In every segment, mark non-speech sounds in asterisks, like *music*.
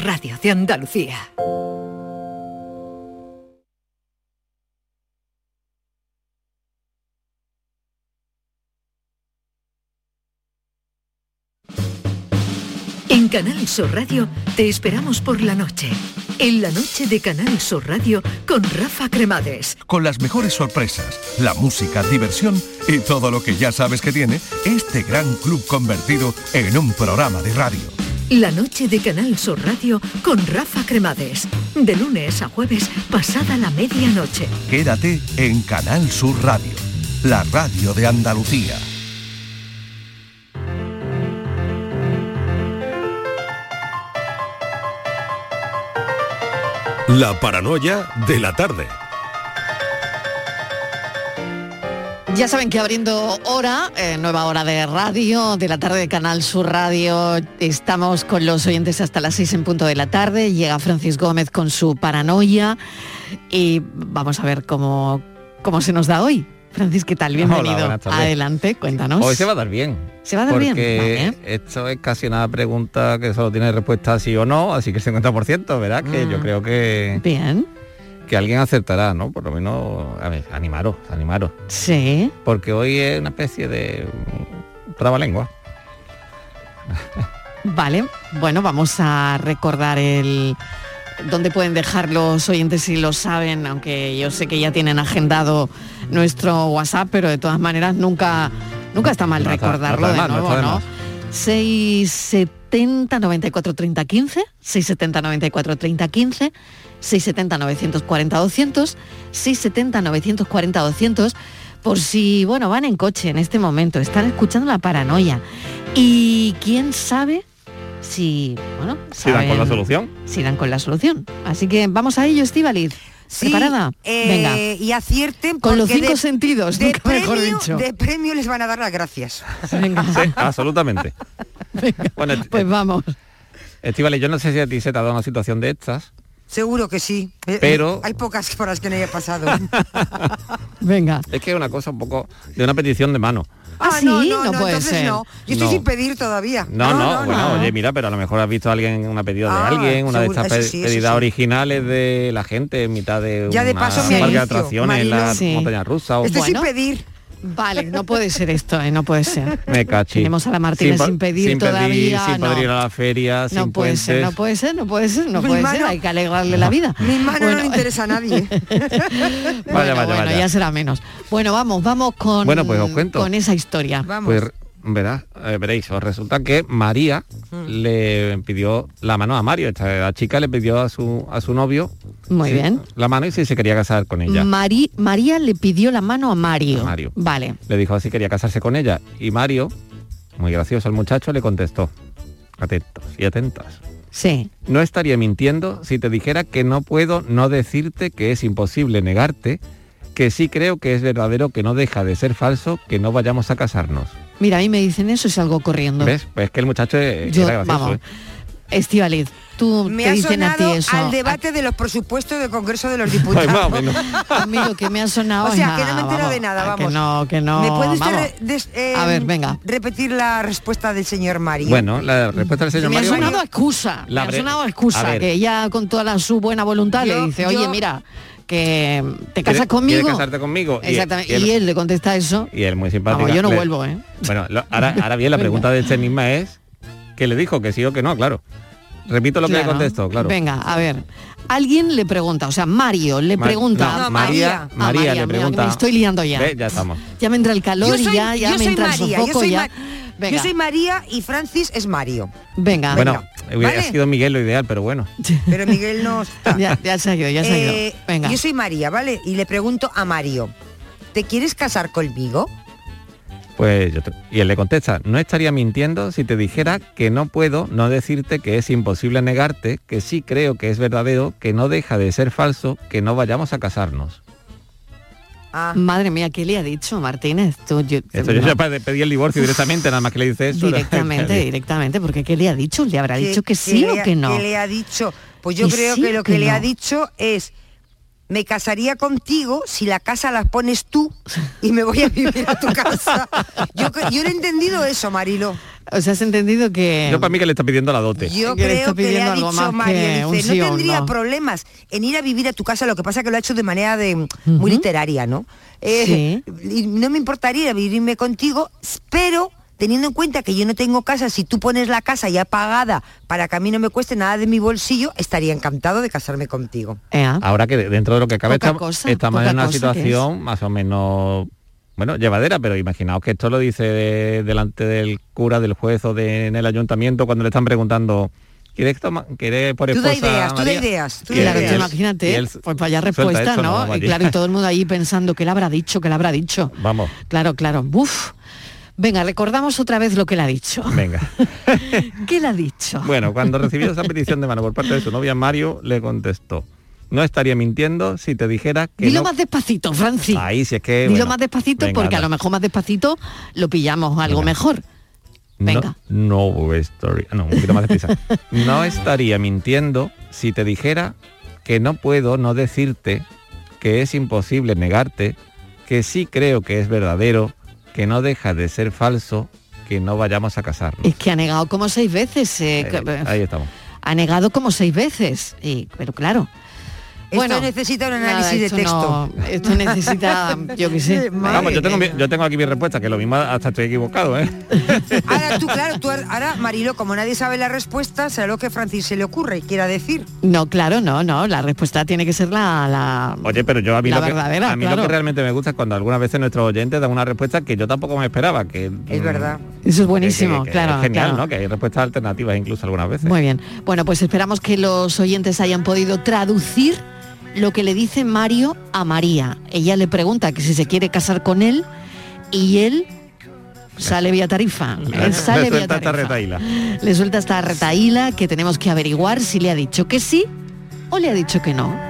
Radio de Andalucía. En Canal Sur Radio te esperamos por la noche. En la noche de Canal Sur Radio con Rafa Cremades. Con las mejores sorpresas, la música, diversión y todo lo que ya sabes que tiene este gran club convertido en un programa de radio. La noche de Canal Sur Radio con Rafa Cremades. De lunes a jueves, pasada la medianoche. Quédate en Canal Sur Radio, la radio de Andalucía. La paranoia de la tarde. Ya saben que abriendo hora, eh, nueva hora de radio, de la tarde de Canal Sur Radio, estamos con los oyentes hasta las 6 en punto de la tarde, llega Francis Gómez con su paranoia y vamos a ver cómo, cómo se nos da hoy. Francis, ¿qué tal? Bienvenido. Hola. Adelante, cuéntanos. Hoy se va a dar bien. ¿Se va a dar bien? Vale. esto es casi una pregunta que solo tiene respuesta sí o no, así que el 50%, ¿verdad? Que yo Mm. creo que, Bien. Que alguien acertará, ¿no? Por lo menos, a ver, animaros, animaros. Sí. Porque hoy es una especie de trabalengua. Vale, bueno, vamos a recordar el dónde pueden dejar los oyentes si lo saben, aunque yo sé que ya tienen agendado nuestro WhatsApp, pero de todas maneras nunca nunca está mal No está- recordarlo no está de nuevo, ¿no? más. 670 94 30 15, 670 94 30 15, 670 940 200, 670 940 200 por si, bueno, van en coche en este momento, están escuchando la paranoia. Y quién sabe si, bueno, Si dan con la solución. Si dan con la solución. Así que vamos a ello, Estíbaliz. ¿Preparada? eh, Venga. Y acierten Con los cinco de- sentidos, de nunca mejor premio, dicho. De premio les van a dar las gracias. Venga. Sí, absolutamente. *laughs* Bueno, Pues vamos. Estivali, yo no sé si a ti se te ha dado una situación de estas, Seguro que sí. Eh, Pero- Hay pocas por las que no haya pasado. *laughs* Venga. es que es una cosa un poco de una petición de mano. Ah, sí, no puede entonces ser. no. Yo estoy No. sin pedir todavía. No, no, bueno, oye, mira, pero a lo mejor has visto a alguien, una pedida Ah, de alguien, una de estas sí, pedidas sí. originales de la gente en mitad de Ya de una paso me parque de atracciones en la montaña rusa. o- Estoy Bueno. sin pedir. Vale, no puede ser esto, ¿eh? no puede ser. Me cachí. Tenemos a la Martínez sin pedir sin pedir, todavía, sin poder no. ir a la feria, No sin puede ser, no puede ser, no puede ser, no Mi puede ser, hay que alegrarle la vida. Mi mano no le interesa a nadie. *laughs* bueno, vaya, bueno, vaya. ya será menos. Bueno, vamos, vamos con, Bueno, pues os cuento. con esa historia. Vamos. Pues verás, eh, veréis, os resulta que María Mm. le pidió la mano a Mario. Esta la chica le pidió a su a su novio Muy sí, bien. la mano y si se quería casar con ella. Mari- María le pidió la mano a Mario. A Mario. Vale. Le dijo si quería casarse con ella. Y Mario, muy gracioso el muchacho, le contestó. Atentos y atentas. Sí. No estaría mintiendo si te dijera que no puedo no decirte que es imposible negarte, que sí creo que es verdadero, que no deja de ser falso, que no vayamos a casarnos. Mira, a mí me dicen eso y salgo corriendo. ¿Ves? Pues que el muchacho eh, Yo, era gracioso. vamos. ¿eh? Estivaliz, tú Me te ha dicen a ti sonado eso. al debate de los presupuestos del Congreso de los *laughs* Ay, Diputados. más o menos. A mí lo que me ha sonado *laughs* O sea, es que no me entero vamos, de nada, vamos. Que no, que no. ¿Me puede usted vamos. re- des- eh, A ver, venga. repetir la respuesta del señor Mario? Bueno, la respuesta del señor me ha Mario... sonado a excusa, La me ha sonado a excusa, que ella con toda la- su buena voluntad le dice, yo- oye, mira, que te ¿Quiere- casas conmigo. quiere casarte conmigo? Y- Exactamente. y Y, él- le contesta eso. Y él muy simpático. Yo no le- vuelvo, ¿eh? Bueno, lo- ahora, ahora bien, la *laughs* pregunta de este enigma es que le dijo que sí o que no, claro. Repito lo que le Claro. contestó, claro. Venga, a ver. Alguien le pregunta, o sea, Mario le pregunta. no, No, María, María. Ah, María, María, le mira, pregunta. me estoy liando ya. Ve, Ya estamos. Ya me entra el calor soy, y ya, ya me entra María, el yo sofoco soy, ya. Venga, yo soy María y Francis es Mario. venga. Bueno, hubiera ¿Vale? sido Miguel lo ideal, pero bueno. *laughs* Pero Miguel no está. ya, ya se ha ido, ya se ha ido. Eh, Venga. Yo soy María, ¿vale? Y le pregunto a Mario, ¿te quieres casar conmigo? Pues yo te- y él le contesta, no estaría mintiendo si te dijera que no puedo no decirte que es imposible negarte, que sí creo que es verdadero, que no deja de ser falso, que no vayamos a casarnos. Ah, Madre mía, ¿qué le ha dicho Martínez? Tú, yo- Esto yo no, ya pe- pedí el divorcio directamente, nada más que le dice eso. directamente, *laughs* directamente, porque ¿qué le ha dicho? ¿Le habrá dicho que sí o que no? ¿Qué le ha dicho? Pues yo creo sí que lo que que le no. ha dicho es me casaría contigo si la casa la pones tú y me voy a vivir a tu casa. Yo, no he entendido eso, Marilo. O sea, has entendido que... Yo para mí que le está pidiendo la dote. Yo Que le está creo que le ha algo dicho más Mario, dice, sí no tendría no". problemas en ir a vivir a tu casa, lo que pasa que lo ha hecho de manera de muy literaria, ¿no? Eh, y no me importaría vivirme contigo, pero teniendo en cuenta que yo no tengo casa, si tú pones la casa ya pagada para que a mí no me cueste nada de mi bolsillo, estaría encantado de casarme contigo. Ahora que dentro de lo que cabe Poca estamos, cosa, estamos poca en una situación más o menos bueno, llevadera, pero imaginaos que esto lo dice de- delante del cura, del juez o de, en el ayuntamiento cuando le están preguntando ¿Quieres, toma- ¿quieres por Tú da esposa ideas, tú da María?" ideas, tú da Claro, y tú él- imagínate, él pues vaya suelta respuesta, esto, ¿no? y claro, y todo el mundo ahí pensando que le habrá dicho, que le habrá dicho. Vamos, Claro, claro. Uf. Venga, recordamos otra vez lo que le ha dicho. venga. *laughs* ¿Qué le ha dicho? Bueno, cuando recibió esa petición de mano por parte de su novia Mario, le contestó, no estaría mintiendo si te dijera que Dilo no... más despacito, Francis. Ahí sí es que... Dilo bueno, más despacito venga, porque a lo mejor más despacito lo pillamos algo mejor. Venga. No, no estaría, no, un poquito más deprisa. *laughs* No estaría mintiendo si te dijera que no puedo no decirte, que es imposible negarte, que sí creo que es verdadero, que no deja de ser falso, que no vayamos a casarnos. Es que ha negado como seis veces. eh, Eh, que- ahí estamos. ha negado como seis veces. Y, pero claro. Esto necesita un análisis de texto. no- esto necesita, yo qué sé. Vamos, yo tengo, mi- yo tengo aquí mi respuesta, que lo mismo hasta estoy equivocado, ¿eh? *laughs* Ahora tú, claro, tú ahora, Marilo, como nadie sabe la respuesta, será lo que Francis se le ocurre y quiera decir. No, claro, no, no. La respuesta tiene que ser la... la- Oye, pero yo a mí, La lo que, verdadera, a mí lo que realmente me gusta es cuando algunas veces nuestros oyentes dan una respuesta que yo tampoco me esperaba, que Es mm, verdad. Eso es buenísimo, que- que claro. es genial, claro. ¿no? Que hay respuestas alternativas incluso algunas veces. Muy bien. Bueno, pues esperamos que los oyentes hayan podido traducir lo que le dice Mario a María. Ella le pregunta que si se quiere casar con él y él sale vía tarifa. Él sale Le vía suelta esta tarifa. retaíla. Le suelta esta retaíla que tenemos que averiguar si le ha dicho que sí o le ha dicho que no.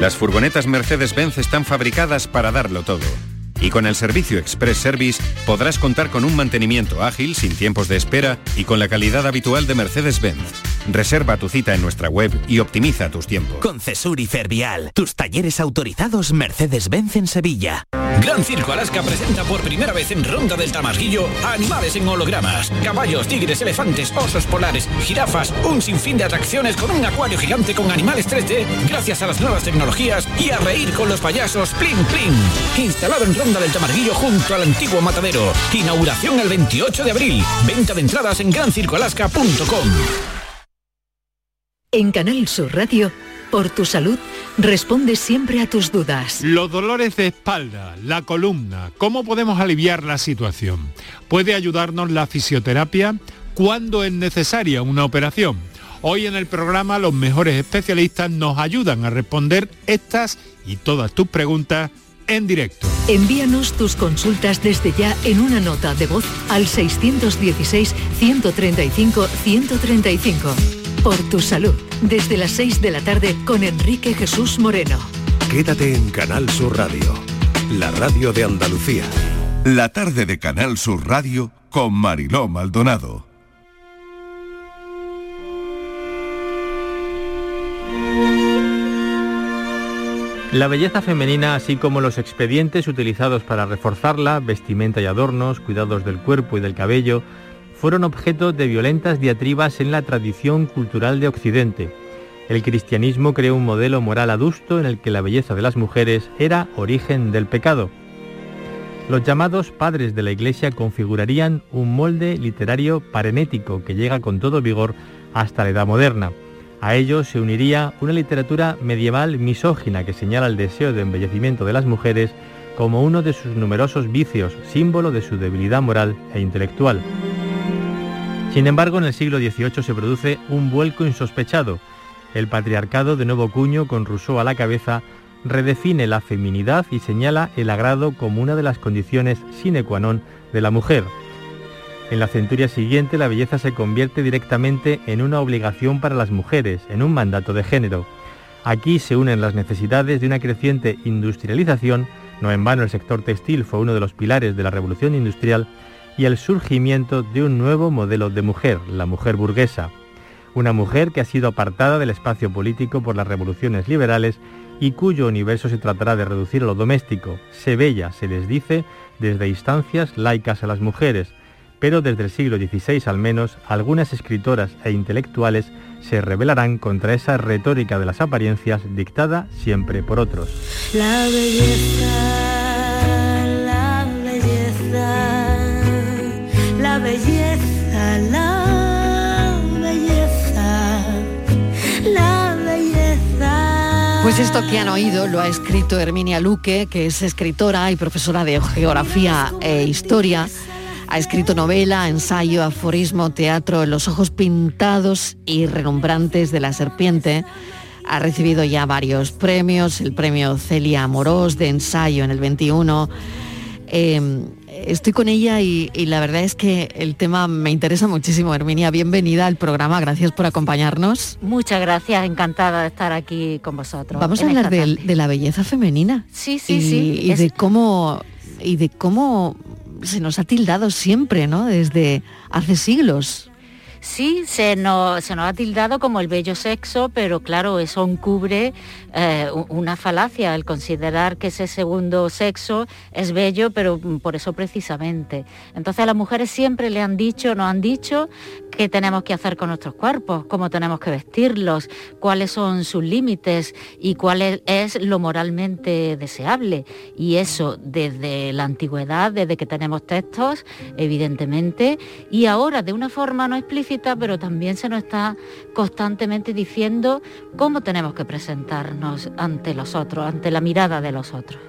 Las furgonetas Mercedes-Benz están fabricadas para darlo todo. Y con el servicio Express Service podrás contar con un mantenimiento ágil, sin tiempos de espera y con la calidad habitual de Mercedes-Benz. Reserva tu cita en nuestra web y optimiza tus tiempos. Con Cesur y Fervial, tus talleres autorizados Mercedes-Benz en Sevilla. Gran Circo Alaska presenta por primera vez en Ronda del Tamarguillo a animales en hologramas. Caballos, tigres, elefantes, osos polares, jirafas, un sinfín de atracciones con un acuario gigante con animales 3D gracias a las nuevas tecnologías y a reír con los payasos Plin Plin. Instalado en Ronda del Tamarguillo junto al antiguo matadero. Inauguración el 28 de abril. Venta de entradas en grancircoalaska.com. En Canal Sur Radio, por tu salud, responde siempre a tus dudas. Los dolores de espalda, la columna, ¿cómo podemos aliviar la situación? ¿Puede ayudarnos la fisioterapia? ¿Cuándo es necesaria una operación? Hoy en el programa los mejores especialistas nos ayudan a responder estas y todas tus preguntas en directo. Envíanos tus consultas desde ya en una nota de voz al 616-135-135. Por tu salud, desde las 6 de la tarde con Enrique Jesús Moreno. Quédate en Canal Sur Radio, la radio de Andalucía. La tarde de Canal Sur Radio con Mariló Maldonado. La belleza femenina, así como los expedientes utilizados para reforzarla, vestimenta y adornos, cuidados del cuerpo y del cabello, fueron objeto de violentas diatribas en la tradición cultural de Occidente. El cristianismo creó un modelo moral adusto en el que la belleza de las mujeres era origen del pecado. Los llamados padres de la Iglesia configurarían un molde literario parenético que llega con todo vigor hasta la Edad Moderna. A ello se uniría una literatura medieval misógina que señala el deseo de embellecimiento de las mujeres como uno de sus numerosos vicios, símbolo de su debilidad moral e intelectual. Sin embargo, en el siglo XVIII se produce un vuelco insospechado. El patriarcado de nuevo cuño, con Rousseau a la cabeza, redefine la feminidad y señala el agrado como una de las condiciones sine qua non de la mujer. En la centuria siguiente la belleza se convierte directamente en una obligación para las mujeres, en un mandato de género. Aquí se unen las necesidades de una creciente industrialización, no en vano el sector textil fue uno de los pilares de la revolución industrial, y el surgimiento de un nuevo modelo de mujer, la mujer burguesa. Una mujer que ha sido apartada del espacio político por las revoluciones liberales y cuyo universo se tratará de reducir a lo doméstico. Se bella, se les dice, desde instancias laicas a las mujeres, pero desde el siglo XVI al menos, algunas escritoras e intelectuales se rebelarán contra esa retórica de las apariencias dictada siempre por otros. Pues esto que han oído lo ha escrito Herminia Luque, que es escritora y profesora de geografía e historia. Ha escrito novela, ensayo, aforismo, teatro, Los ojos pintados y relumbrantes de la serpiente. Ha recibido ya varios premios, el premio Celia Amorós de ensayo en el 21. Eh, estoy con ella y, y la verdad es que el tema me interesa muchísimo. Herminia, bienvenida al programa, gracias por acompañarnos. Muchas gracias, encantada de estar aquí con vosotros. Vamos a hablar de, la belleza femenina. Sí, sí, y, sí. Y Es- de cómo y de cómo se nos ha tildado siempre, ¿no? Desde hace siglos. Sí, se nos, ha tildado como el bello sexo, pero claro, eso encubre eh, una falacia, el considerar que ese segundo sexo es bello, pero mm, por eso precisamente. Entonces a las mujeres siempre le han dicho, nos han dicho qué tenemos que hacer con nuestros cuerpos, cómo tenemos que vestirlos, cuáles son sus límites y cuál es, es lo moralmente deseable. Y eso desde la antigüedad, desde que tenemos textos, evidentemente, y ahora de una forma no explícita, pero también se nos está constantemente diciendo cómo tenemos que presentarnos ante los otros, ante la mirada de los otros.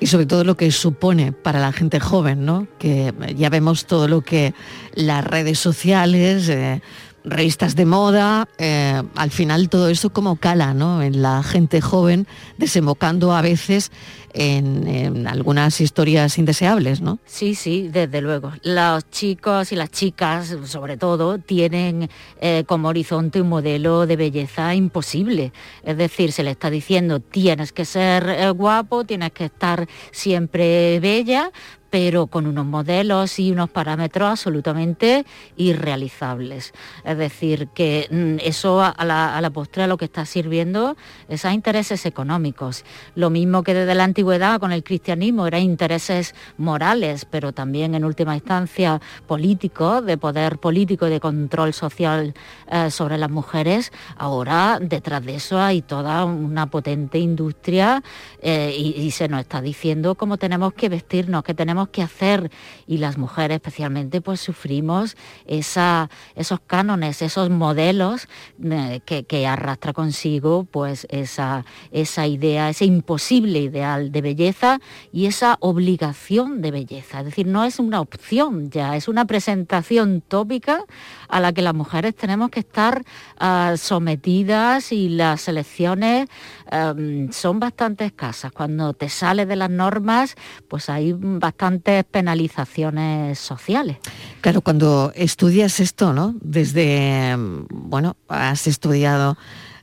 Y sobre todo lo que supone para la gente joven, ¿no? Que ya vemos todo lo que las redes sociales, eh, revistas de moda, eh, al final todo eso como cala, ¿no? En la gente joven, desembocando a veces en, algunas historias indeseables, ¿no? Sí, sí, desde luego. Los chicos y las chicas, sobre todo, tienen eh, como horizonte un modelo de belleza imposible. Es decir, se le está diciendo tienes que ser eh, guapo, tienes que estar siempre bella, pero con unos modelos y unos parámetros absolutamente irrealizables. Es decir, que mm, eso a la, a postre lo que está sirviendo es a intereses económicos. Lo mismo que desde la antigüedad con el cristianismo eran intereses morales, pero también en última instancia políticos, de poder político y de control social eh, sobre las mujeres. Ahora detrás de eso hay toda una potente industria eh, y, y se nos está diciendo cómo tenemos que vestirnos, que tenemos que hacer y las mujeres especialmente pues sufrimos esa, esos cánones, esos modelos eh, que, arrastra consigo pues esa, esa idea, ese imposible ideal de belleza y esa obligación de belleza. Es decir, no es una opción ya, es una presentación tópica a la que las mujeres tenemos que estar ah, sometidas y las elecciones em, son bastante escasas. Cuando te sales de las normas, pues hay bastantes penalizaciones sociales. Claro, cuando estudias esto, ¿no? Desde, mm, bueno, has estudiado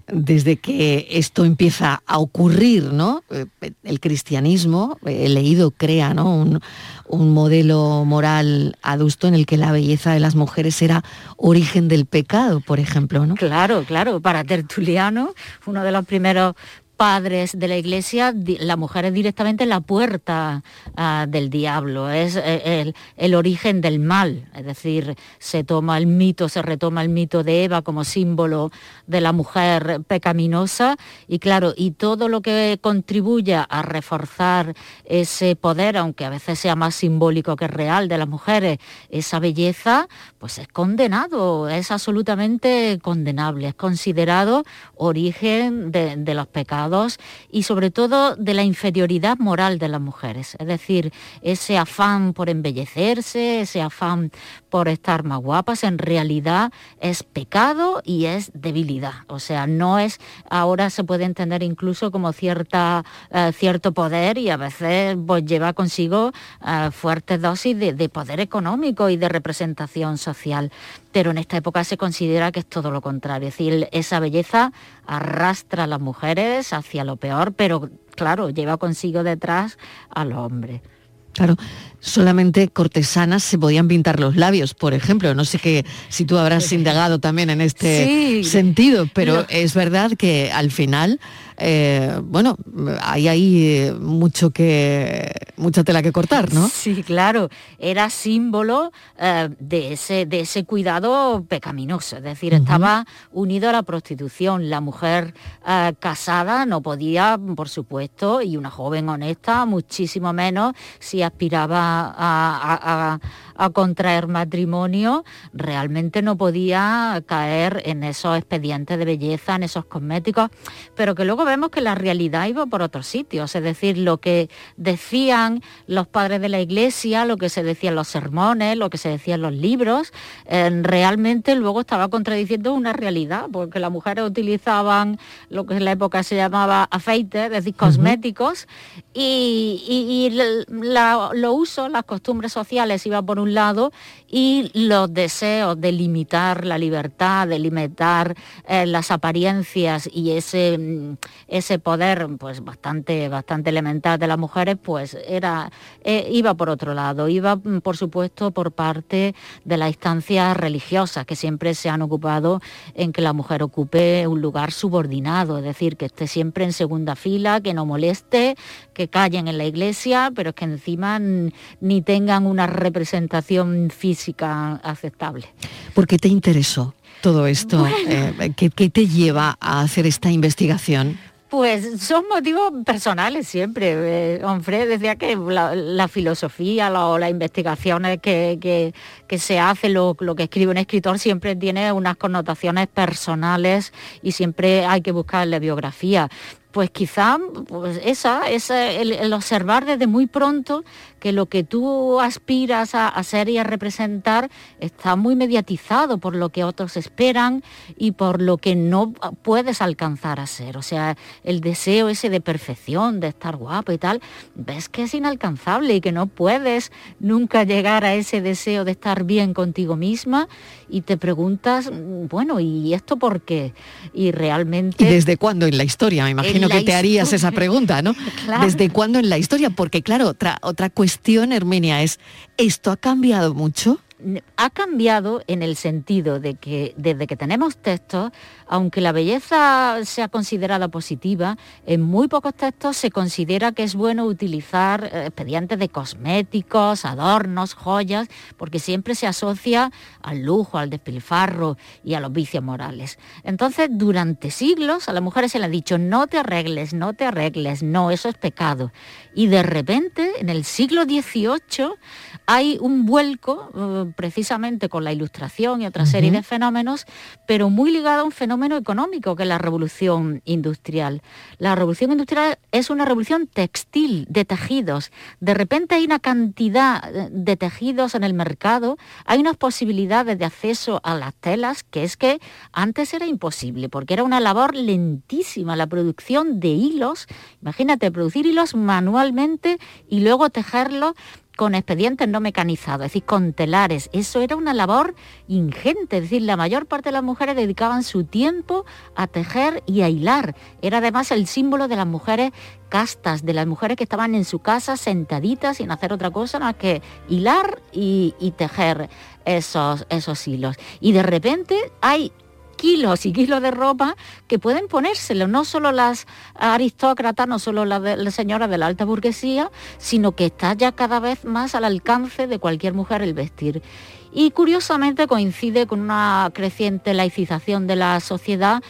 desde que esto empieza a ocurrir, ¿no? Eh, El cristianismo, he leído, crea, ¿no? Un, un modelo moral adusto en el que la belleza de las mujeres era origen del pecado, por ejemplo, ¿no? Claro, claro. Para Tertuliano, uno de los primeros padres de la iglesia, la mujer es directamente la puerta ah, del diablo, es eh, el, origen del mal, es decir, se toma el mito, se retoma el mito de Eva como símbolo de la mujer pecaminosa. Y claro, y todo lo que contribuya a reforzar ese poder, aunque a veces sea más simbólico que real de las mujeres, esa belleza, pues es condenado, es absolutamente condenable, es considerado origen de los pecados y sobre todo de la inferioridad moral de las mujeres. Es decir, ese afán por embellecerse, ese afán por estar más guapas, en realidad es pecado y es debilidad. O sea, no es, ahora se puede entender incluso como cierta, eh, cierto poder y a veces pues, lleva consigo eh, fuertes dosis de, de poder económico y de representación social. Pero en esta época se considera que es todo lo contrario. Es decir, esa belleza arrastra a las mujeres hacia lo peor, pero claro, lleva consigo detrás al hombre. Claro, solamente cortesanas se podían pintar los labios, por ejemplo. No sé que si tú habrás indagado también en este Sí. sentido, pero es verdad que al final, eh, bueno, hay ahí eh, mucho que, mucha tela que cortar, ¿no? Sí, claro, era símbolo eh, de, ese, de ese cuidado pecaminoso, es decir, estaba unido a la prostitución. La mujer eh, casada no podía, por supuesto, y una joven honesta, muchísimo menos si aspiraba a, a- a- a contraer matrimonio, realmente no podía caer en esos expedientes de belleza, en esos cosméticos, pero que luego vemos que la realidad iba por otros sitios, es decir, lo que decían los padres de la iglesia, lo que se decía en los sermones, lo que se decía en los libros, eh, realmente luego estaba contradiciendo una realidad, porque las mujeres utilizaban lo que en la época se llamaba aceite, es decir, cosméticos, y, y- y la- los usos, las costumbres sociales iban por un lado y los deseos de limitar la libertad, de limitar eh, las apariencias y ese, mm, ese poder pues bastante, bastante elemental de las mujeres, pues era, eh, iba por otro lado, iba mm, por supuesto por parte de las instancias religiosas que siempre se han ocupado en que la mujer ocupe un lugar subordinado, es decir, que esté siempre en segunda fila, que no moleste, que callen en la iglesia, pero es que encima mm, ni tengan una representación física aceptable. ¿Por qué te interesó todo esto? Bueno. Eh, ¿qué, qué te lleva a hacer esta investigación? Pues son motivos personales siempre. Eh, Onfray decía que la, la filosofía la- o las investigaciones que, que- que se hace, lo, lo que escribe un escritor siempre tiene unas connotaciones personales y siempre hay que buscarle biografía. Pues quizá pues esa, esa el, el observar desde muy pronto que lo que tú aspiras a, a ser y a representar está muy mediatizado por lo que otros esperan y por lo que no puedes alcanzar a ser. O sea, el deseo ese de perfección, de estar guapo y tal, ves que es inalcanzable y que no puedes nunca llegar a ese deseo de estar bien contigo misma y te preguntas, mm, bueno, ¿y esto por qué? Y realmente... ¿Y desde cuándo en la historia? Me imagino que te harías esa pregunta, ¿no? *laughs* Claro. ¿Desde cuándo en la historia? Porque claro, otra, otra cuestión, Herminia, es, ¿esto ha cambiado mucho? ha cambiado en el sentido de que desde que tenemos textos, aunque la belleza sea considerada positiva, en muy pocos textos se considera que es bueno utilizar eh, expedientes de cosméticos, adornos, joyas, porque siempre se asocia al lujo, al despilfarro y a los vicios morales. Entonces, durante siglos a las mujeres se le ha dicho, no te arregles, no te arregles, no, eso es pecado. Y de repente, en el siglo XVIII, hay un vuelco eh, precisamente con la ilustración y otra serie de fenómenos, pero muy ligado a un fenómeno económico que la revolución industrial. La revolución industrial es una revolución textil, de tejidos. De repente hay una cantidad eh, de tejidos en el mercado, hay unas posibilidades de acceso a las telas que es que antes era imposible, porque era una labor lentísima la producción de hilos. Imagínate, producir hilos manualmente y luego tejerlos con expedientes no mecanizados, es decir, con telares. Eso era una labor ingente, es decir, la mayor parte de las mujeres dedicaban su tiempo a tejer y a hilar. Era además el símbolo de las mujeres castas, de las mujeres que estaban en su casa sentaditas sin hacer otra cosa más que hilar y, tejer esos, esos hilos. Y de repente hay kilos y kilos de ropa que pueden ponérselo, no solo las aristócratas, no solo las, las señoras de la alta burguesía, sino que está ya cada vez más al alcance de cualquier mujer el vestir. Y curiosamente coincide con una creciente laicización de la sociedad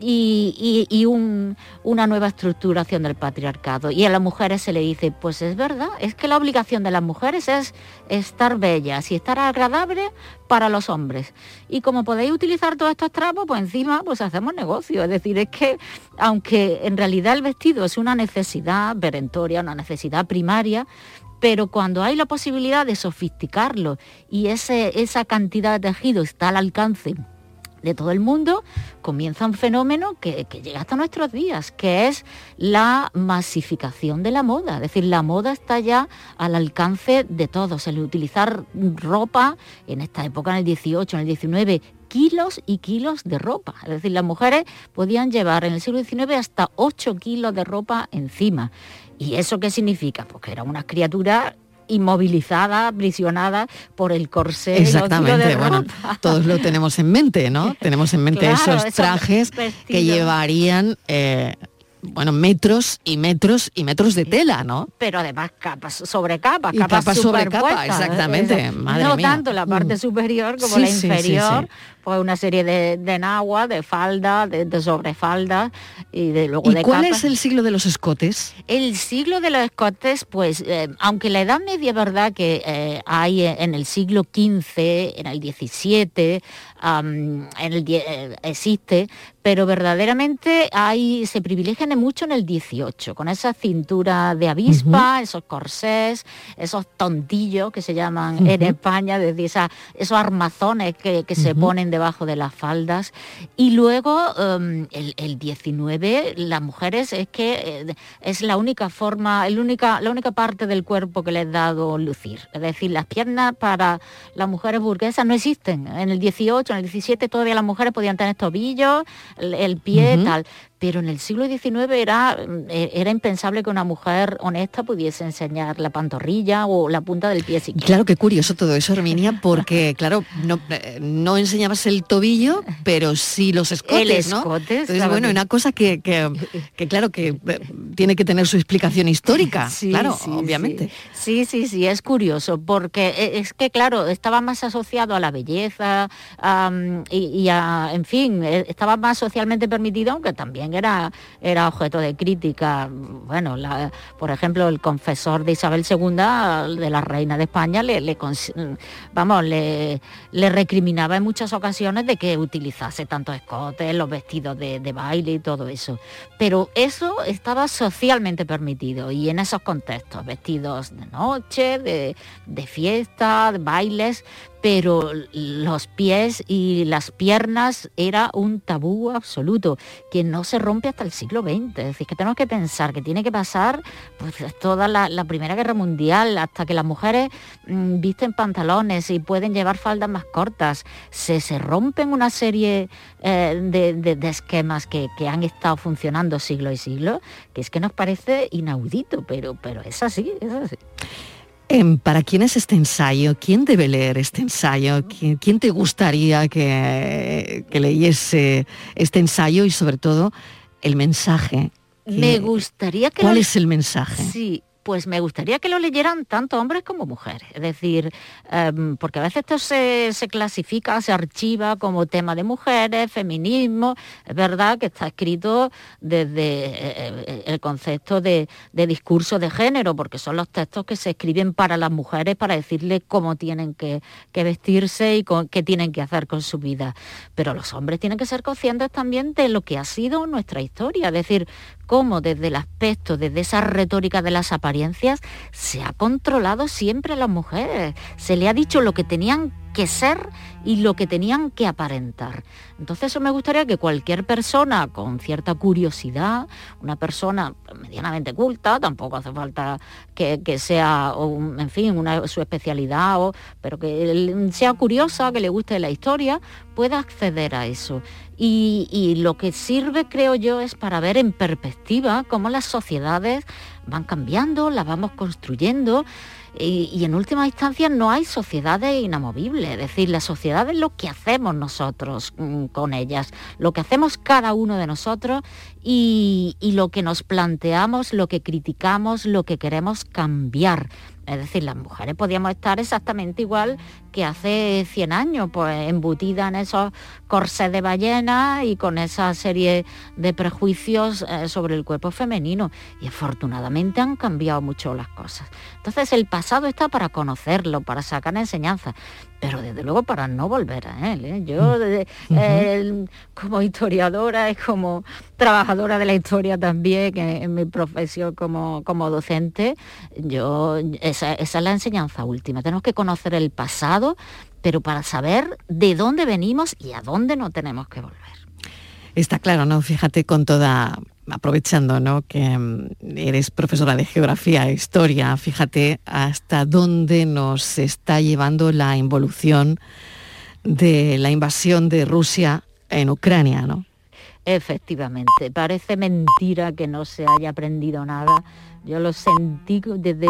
y, y- y un- una nueva estructuración del patriarcado. Y a las mujeres se le dice, pues es verdad, es que la obligación de las mujeres es estar bellas y estar agradables para los hombres. Y como podéis utilizar todos estos trapos, pues encima pues hacemos negocio. Es decir, es que aunque en realidad el vestido es una necesidad perentoria, una necesidad primaria, pero cuando hay la posibilidad de sofisticarlo y ese, esa cantidad de tejido está al alcance de todo el mundo, comienza un fenómeno que, llega hasta nuestros días, que es la masificación de la moda. Es decir, la moda está ya al alcance de todos. El utilizar ropa, en esta época, en el 18, en el 19, kilos y kilos de ropa. Es decir, las mujeres podían llevar en el siglo XIX hasta 8 kilos de ropa encima. ¿Y eso qué significa? Pues que era una criatura inmovilizada, aprisionada por el corsé Exactamente, de bueno, ropa. todos lo tenemos en mente, ¿no? *laughs* Tenemos en mente Claro, esos esos trajes que llevarían, eh, bueno, metros y metros y metros de tela, ¿no? pero además capas sobre capas, Y capas, capas sobre superpuestas, capa, exactamente, madre no mía. tanto la parte Mm. superior como Sí, la sí, inferior, sí. Pues una serie de, de enagua, de falda, de, de sobrefaldas y de luego ¿Y de cuál capas. es el siglo de los escotes? El siglo de los escotes, pues, eh, aunque la Edad Media verdad que eh, hay en el siglo XV, en el XVII, am, en el eh, existe, pero verdaderamente hay, se privilegian mucho en el XVIII, con esa cintura de avispa, esos corsés, esos tontillos que se llaman en. España, es decir, esa- esos armazones que, que se Ujú. Debajo de las faldas. Y luego em, el, el 19, las mujeres es que eh, es la única forma, el única, la única parte del cuerpo que les ha dado lucir. Es decir, las piernas para las mujeres burguesas no existen. En el 18, en el 17 todavía las mujeres podían tener tobillos, el, el pie, tal. Pero en el siglo XIX era, eh, era impensable que una mujer honesta pudiese enseñar la pantorrilla o la punta del pie siquiera. Claro, qué curioso todo eso, Herminia, *laughs* porque, claro, no, eh, no enseñabas el tobillo, pero sí los escotes, El ¿no? escote, Entonces, bueno, una cosa que, que- que, claro, que eh, tiene que tener su explicación histórica, *laughs* Sí, claro, sí, obviamente. Sí, sí, sí, es curioso, porque es que, claro, estaba más asociado a la belleza y, y a, en fin, estaba más socialmente permitido, aunque también era, era objeto de crítica. Bueno, la- por ejemplo, el confesor de Isabel II, de la reina de España, le, le vamos, le, recriminaba en muchas ocasiones de que utilizase tantos escotes, los vestidos de, de baile y todo eso. Pero eso estaba socialmente permitido y en esos contextos, vestidos de noche, de, de fiesta, de bailes, pero los pies y las piernas era un tabú absoluto que no se rompe hasta el siglo XX. Es decir, que tenemos que pensar que tiene que pasar pues, toda la, Primera Guerra Mundial hasta que las mujeres mm, visten pantalones y pueden llevar faldas más cortas. Se, se rompen una serie eh, de, de- de esquemas que, que han estado funcionando siglo y siglo, que es que nos parece inaudito, pero, pero es así, es así. Em, ¿Para quién es este ensayo? ¿Quién debe leer este ensayo? ¿Quién, quién te gustaría que, que leyese este ensayo y sobre todo el mensaje? Me gustaría que ¿Cuál lo- es el mensaje? Sí, pues me gustaría que lo leyeran tanto hombres como mujeres. Es decir, em, porque a veces esto se, clasifica, se archiva como tema de mujeres, feminismo. Es verdad que está escrito desde eh, eh, el concepto de, discurso de género, porque son los textos que se escriben para las mujeres para decirles cómo tienen que, vestirse y qué tienen que hacer con su vida. Pero los hombres tienen que ser conscientes también de lo que ha sido nuestra historia, es decir, cómo desde el aspecto, desde esa retórica de las apariencias, se ha controlado siempre a las mujeres. Se le ha dicho lo que tenían que ser y lo que tenían que aparentar. Entonces eso me gustaría que cualquier persona con cierta curiosidad, una persona medianamente culta, tampoco hace falta que, sea, un- en fin, una, su especialidad, pero que sea curiosa, que le guste la historia, pueda acceder a eso. Y, y lo que sirve, creo yo, es para ver en perspectiva cómo las sociedades van cambiando, las vamos construyendo. Y, en última instancia no hay sociedades inamovibles, es decir, la sociedad es lo que hacemos nosotros mm, con ellas, lo que hacemos cada uno de nosotros y, lo que nos planteamos, lo que criticamos, lo que queremos cambiar. Es decir, las mujeres podíamos estar exactamente igual que hace 100 años, pues embutidas en esos corsés de ballena y con esa serie de prejuicios eh, sobre el cuerpo femenino. Y afortunadamente han cambiado mucho las cosas. Entonces el pasado está para conocerlo, para sacar enseñanzas, pero desde luego para no volver a él. ¿eh? Yo desde- eh, como historiadora y como trabajadora de la historia también, que en mi profesión como, como docente, yo esa, esa es la enseñanza última. Tenemos que conocer el pasado, pero para saber de dónde venimos y a dónde no tenemos que volver. Está claro, ¿no? Fíjate con toda, aprovechando, ¿no? Que mm, eres profesora de geografía e historia, fíjate hasta dónde nos está llevando la involución de la invasión de Rusia en Ucrania, ¿no? Efectivamente, parece mentira que no se haya aprendido nada. Yo lo sentí desde,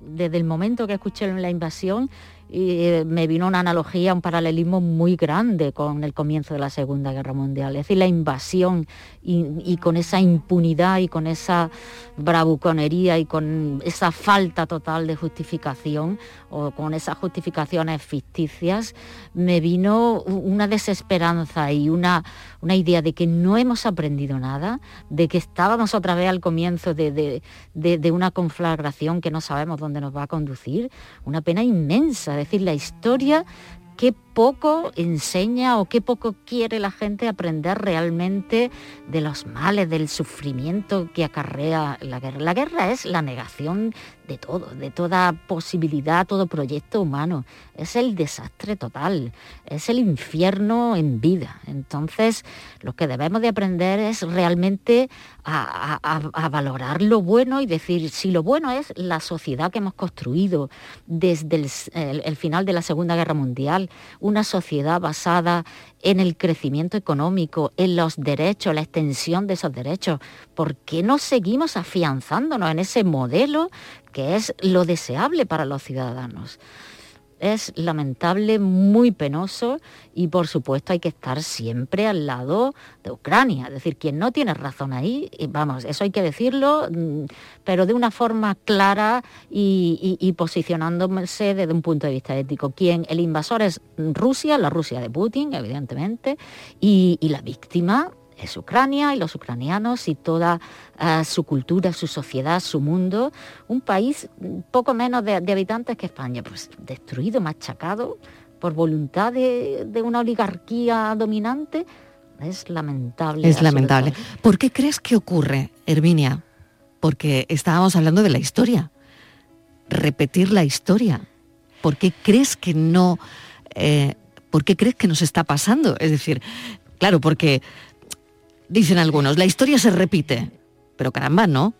desde el momento que escuché la invasión eh, me vino una analogía, un paralelismo muy grande con el comienzo de la Segunda Guerra Mundial. Es decir, la invasión y, con esa impunidad y con esa bravuconería y con esa falta total de justificación o con esas justificaciones ficticias, me vino una desesperanza y una, una idea de que no hemos aprendido nada, de que estábamos otra vez al comienzo de, de- de- una conflagración que no sabemos dónde nos va a conducir, una pena inmensa, decir, la historia qué poco enseña o qué poco quiere la gente aprender realmente de los males, del sufrimiento que acarrea la guerra. La guerra es la negación de todo, de toda posibilidad, todo proyecto humano. Es el desastre total, es el infierno en vida. Entonces, lo que debemos de aprender es realmente a, valorar lo bueno y decir, si lo bueno es la sociedad que hemos construido desde el final de la Segunda Guerra Mundial, una sociedad basada en el crecimiento económico, en los derechos, la extensión de esos derechos. ¿Por qué no seguimos afianzándonos en ese modelo que es lo deseable para los ciudadanos? Es lamentable, muy penoso y por supuesto hay que estar siempre al lado de Ucrania. Es decir, quien no tiene razón ahí, y vamos, eso hay que decirlo, mm, pero de una forma clara y, posicionándose desde un punto de vista ético. Quien el invasor es Rusia, la Rusia de Putin, evidentemente, y la víctima es Ucrania y los ucranianos y toda ah, su cultura, su sociedad, su mundo. Un país mm, poco menos de, de habitantes que España, pues destruido, machacado por voluntad de, de una oligarquía dominante. Es lamentable. Es lamentable. ¿Por qué crees que ocurre, Herminia? Porque estábamos hablando de la historia. Repetir la historia. ¿Por qué crees que no... eh, ¿Por qué crees que nos está pasando? Es decir, claro, porque dicen algunos, la historia se repite. Pero caramba, no.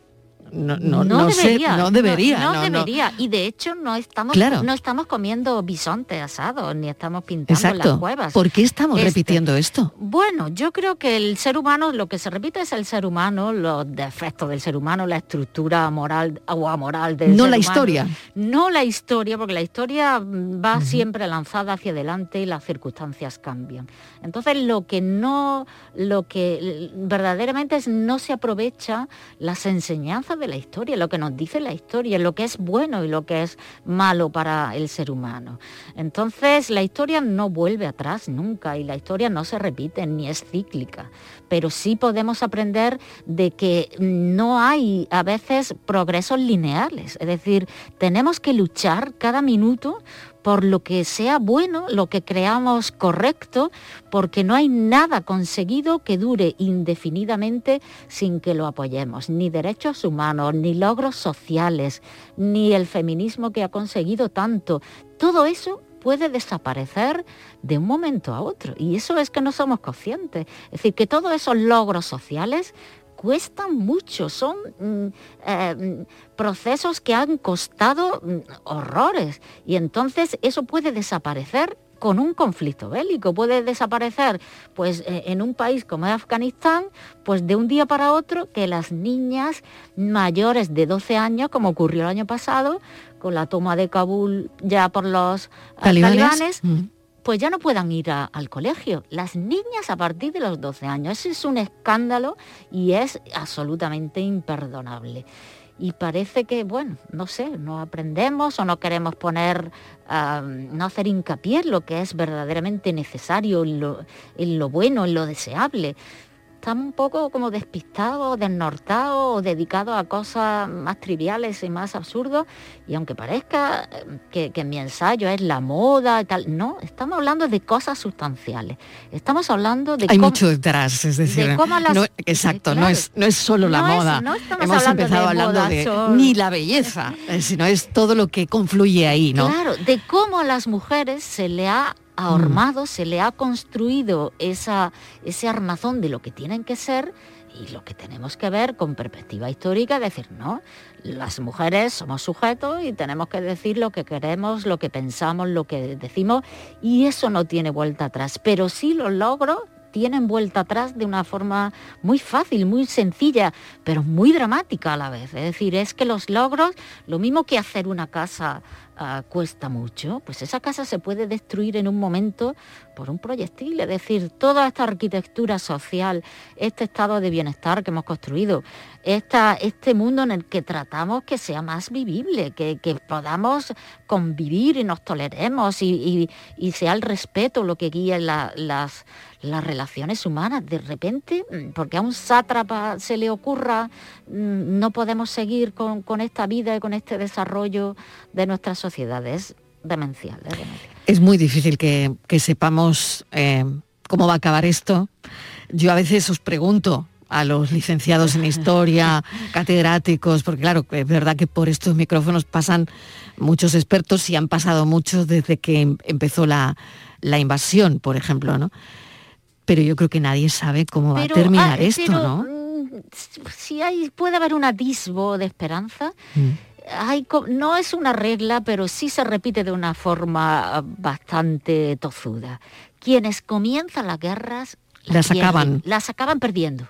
No, no, no sé, debería, no debería. No, no, no. debería. Y de hecho no estamos, Claro. no estamos comiendo bisonte asado, ni estamos pintando Exacto. las cuevas. ¿Por qué estamos Este, repitiendo esto? Bueno, yo creo que el ser humano, lo que se repite es el ser humano, los defectos del ser humano, la estructura moral o amoral del No ser la humano. historia. No la historia, porque la historia va siempre lanzada hacia adelante y las circunstancias cambian. Entonces, lo que no, lo que verdaderamente es no se aprovecha las enseñanzas de la historia, lo que nos dice la historia, lo que es bueno y lo que es malo para el ser humano. Entonces, la historia no vuelve atrás nunca y la historia no se repite ni es cíclica, pero sí podemos aprender de que no hay a veces progresos lineales, es decir, tenemos que luchar cada minuto por lo que sea bueno, lo que creamos correcto, porque no hay nada conseguido que dure indefinidamente sin que lo apoyemos, ni derechos humanos, ni logros sociales, ni el feminismo que ha conseguido tanto. Todo eso puede desaparecer de un momento a otro y eso es que no somos conscientes. Es decir, que todos esos logros sociales cuestan mucho, son mm, eh, mm, procesos que han costado mm, horrores y entonces eso puede desaparecer con un conflicto bélico, puede desaparecer pues eh, en un país como es Afganistán, pues de un día para otro que las niñas mayores de 12 años, como ocurrió el año pasado, con la toma de Kabul ya por los eh, ¿Talibanes? talibanes, Mm. Pues ya no puedan ir al colegio. Las niñas a partir de los 12 años. Eso es un escándalo y es absolutamente imperdonable. Y parece que, bueno, no sé, no aprendemos o no queremos poner, no hacer hincapié en lo que es verdaderamente necesario, en lo, en lo bueno, en lo deseable. Estamos un poco como despistados, desnortados o dedicados a cosas más triviales y más absurdos. Y aunque parezca eh, que, que mi ensayo es la moda y tal, no, estamos hablando de cosas sustanciales. Estamos hablando de Hay cómo- mucho detrás, es decir, de cómo las- no- exacto, no es no es solo la No es- moda. no estamos Hemos hablando empezado de hablando moda, de ni la belleza, *laughs* eh, sino es todo lo que confluye ahí, ¿no? Claro, de cómo a las mujeres se le ha ahormado, se le ha construido esa, ese armazón de lo que tienen que ser y lo que tenemos que ver con perspectiva histórica, decir, no, las mujeres somos sujetos y tenemos que decir lo que queremos, lo que pensamos, lo que decimos, y eso no tiene vuelta atrás, pero sí los logros tienen vuelta atrás de una forma muy fácil, muy sencilla, pero muy dramática a la vez. Es decir, es que los logros, lo mismo que hacer una casa ah, cuesta mucho, pues esa casa se puede destruir en un momento por un proyectil. Es decir, toda esta arquitectura social, este estado de bienestar que hemos construido, esta, este mundo en el que tratamos que sea más vivible, que, que podamos convivir y nos toleremos y, y- sea el respeto lo que guíe la- las, las relaciones humanas. De repente, mm, porque a un sátrapa se le ocurra, mm, no podemos seguir con, con esta vida y con este desarrollo de nuestras sociedades. Demencial, es demencial. Es muy difícil que, que sepamos eh, cómo va a acabar esto. Yo a veces os pregunto a los licenciados en historia, *laughs* catedráticos, porque claro, es verdad que por estos micrófonos pasan muchos expertos y han pasado muchos desde que em- empezó la, la invasión, por ejemplo, ¿no? Pero yo creo que nadie sabe cómo va a terminar ah, esto, pero, ¿no? mm, Si hay, puede haber un atisbo de esperanza, Mm. Hay no es una regla, pero sí se repite de una forma ah, bastante tozuda. Quienes comienzan las guerras Las acaban. las acaban perdiendo.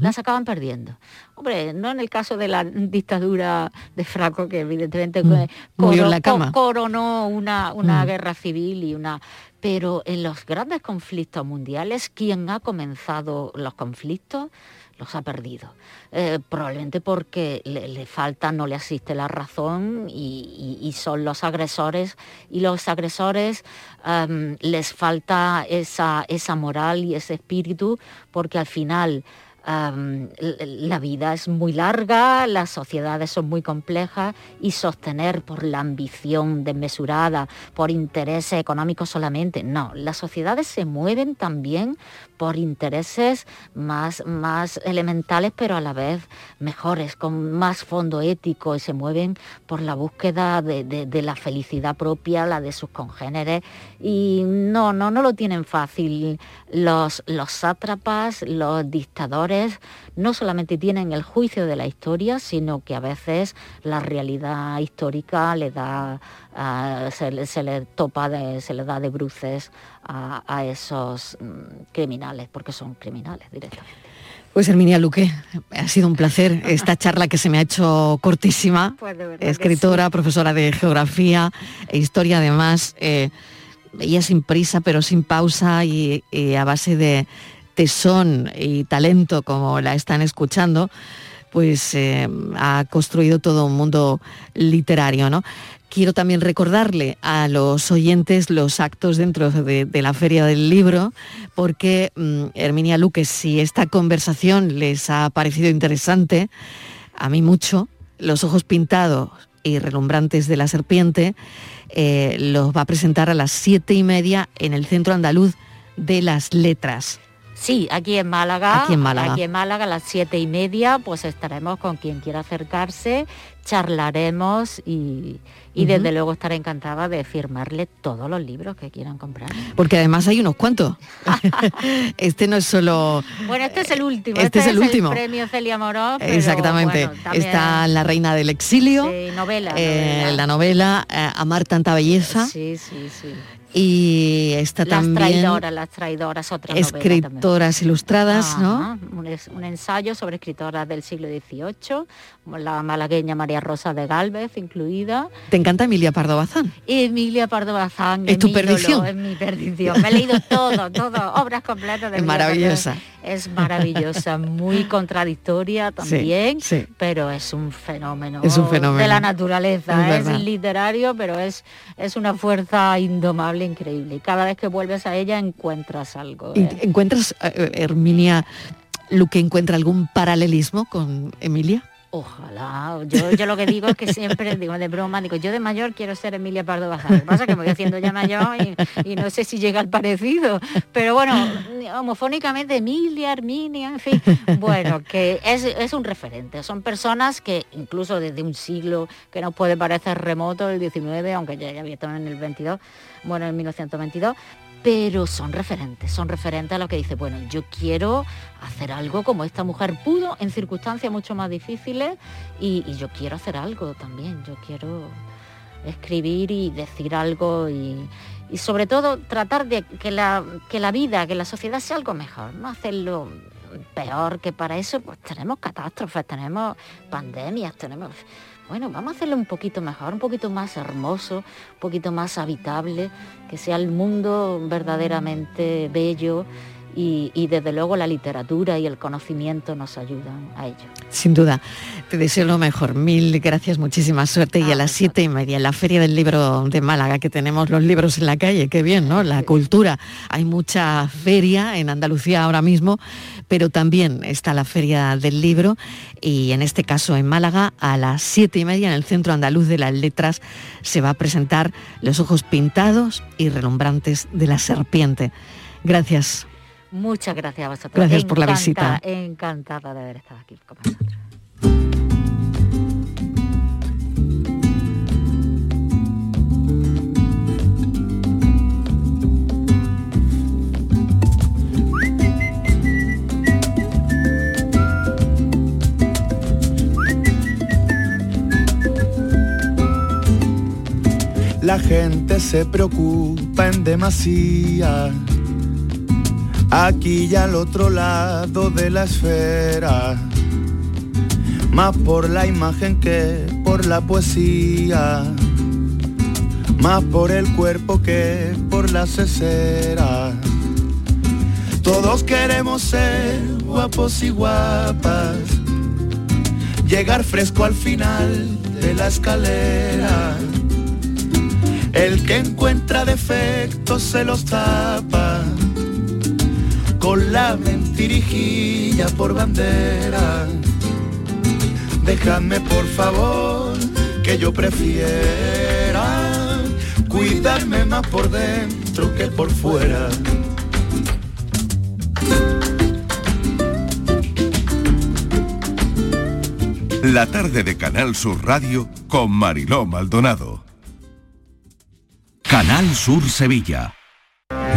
Las acaban perdiendo. Hombre, no en el caso de la dictadura de Franco, que evidentemente Mm. coro- la cama. coronó una, una Mm. guerra civil y una... Pero en los grandes conflictos mundiales, quien ha comenzado los conflictos los ha perdido. Eh, probablemente porque le, falta, no le asiste la razón y, son los agresores y los agresores am, les falta esa, esa moral y ese espíritu porque al final l- la vida es muy larga, las sociedades son muy complejas y sostener por la ambición desmesurada, por intereses económicos solamente, no, las sociedades se mueven también por intereses más, más elementales, pero a la vez mejores, con más fondo ético y se mueven por la búsqueda de, de- la felicidad propia, la de sus congéneres. Y no, no, no lo tienen fácil los, los sátrapas, los dictadores no solamente tienen el juicio de la historia, sino que a veces la realidad histórica le da, ah, se, se le topa, de- se le da de bruces a, a esos mm, criminales, porque son criminales directamente. Pues Herminia Luque, ha sido un placer esta charla que se me ha hecho cortísima. Pues de verdad que Escritora, profesora de geografía e historia además. Eh, ella sin prisa pero sin pausa y, y a base de tesón y talento como la están escuchando, pues eh, ha construido todo un mundo literario, ¿no? Quiero también recordarle a los oyentes los actos dentro de, de la Feria del Libro, porque mm, Herminia Luque, si esta conversación les ha parecido interesante, a mí mucho, los ojos pintados y relumbrantes de la serpiente, eh, los va a presentar a las siete y media en el Centro Andaluz de las Letras. Sí, aquí en Málaga. Aquí en Málaga. Aquí en Málaga a las siete y media, pues estaremos con quien quiera acercarse, charlaremos y, y desde luego estaré encantada de firmarle todos los libros que quieran comprar. Porque además hay unos cuantos. *laughs* este no es solo... Bueno, este es el último. Este es el último. premio Celia Moró. pero, Exactamente. bueno, también- Está La Reina del Exilio, Sí, novela, eh, novela. la novela eh, Amar tanta belleza. Sí, sí, sí. Y está Las también traidoras, las traidoras, otra escritoras ilustradas, ¿no? Un, es- un ensayo sobre escritoras del siglo XVIII, la malagueña María Rosa de Galvez incluida, ¿Te encanta Emilia Pardo Bazán? Emilia Pardo Bazán. ¿Es tu mi ídolo, perdición? Es mi perdición. Me he leído todo, todo, *laughs* obras completas de Es Emilia maravillosa. Es maravillosa, muy contradictoria también, sí. pero es un fenómeno, Es un fenómeno. de la naturaleza. Es Es, verdad. literario, pero es, es una fuerza indomable, increíble. Y cada vez que vuelves a ella encuentras algo. ¿Y ¿eh? ¿Encuentras, eh, Herminia, Luque encuentra algún paralelismo con Emilia? Ojalá. Yo, yo lo que digo es que siempre digo de broma, digo, yo de mayor quiero ser Emilia Pardo Bazán. Lo que pasa es que me voy haciendo ya mayor y, y no sé si llega al parecido. Pero bueno, homofónicamente Emilia, Herminia, en fin. Bueno, que es, es un referente. Son personas que incluso desde un siglo que nos puede parecer remoto, el 19, aunque ya, ya había estado en el 22, bueno, en 1922, pero son referentes, son referentes a lo que dice, bueno, yo quiero hacer algo como esta mujer pudo en circunstancias mucho más difíciles y, y yo quiero hacer algo también, yo quiero escribir y decir algo y, y sobre todo tratar de que la, que la vida, que la sociedad sea algo mejor, no hacerlo peor, que para eso pues tenemos catástrofes, tenemos pandemias, tenemos... Bueno, vamos a hacerlo un poquito mejor, un poquito más hermoso, un poquito más habitable, que sea el mundo verdaderamente bello y, y desde luego la literatura y el conocimiento nos ayudan a ello. Sin duda. Te deseo lo mejor. Mil gracias, muchísima suerte. y a las siete y media, en la Feria del Libro de Málaga, que tenemos los libros en la calle, qué bien, ¿no? La cultura. Hay mucha feria en Andalucía ahora mismo, pero también está la Feria del Libro y en este caso en Málaga, a las siete y media, en el Centro Andaluz de las Letras, se va a presentar Los ojos pintados y relumbrantes de la serpiente. Gracias. Muchas gracias a vosotros. Gracias por la visita. Encantada de haber estado aquí con vosotros. La gente se preocupa en demasía. Aquí y al otro lado de la esfera. Más por la imagen que por la poesía. Más por el cuerpo que por la cesera. Todos queremos ser guapos y guapas. Llegar fresco al final de la escalera. El que encuentra defectos se los tapa con la mentirijilla por bandera. Déjame por favor que yo prefiera cuidarme más por dentro que por fuera. La tarde de Canal Sur Radio con Mariló Maldonado. Canal Sur Sevilla.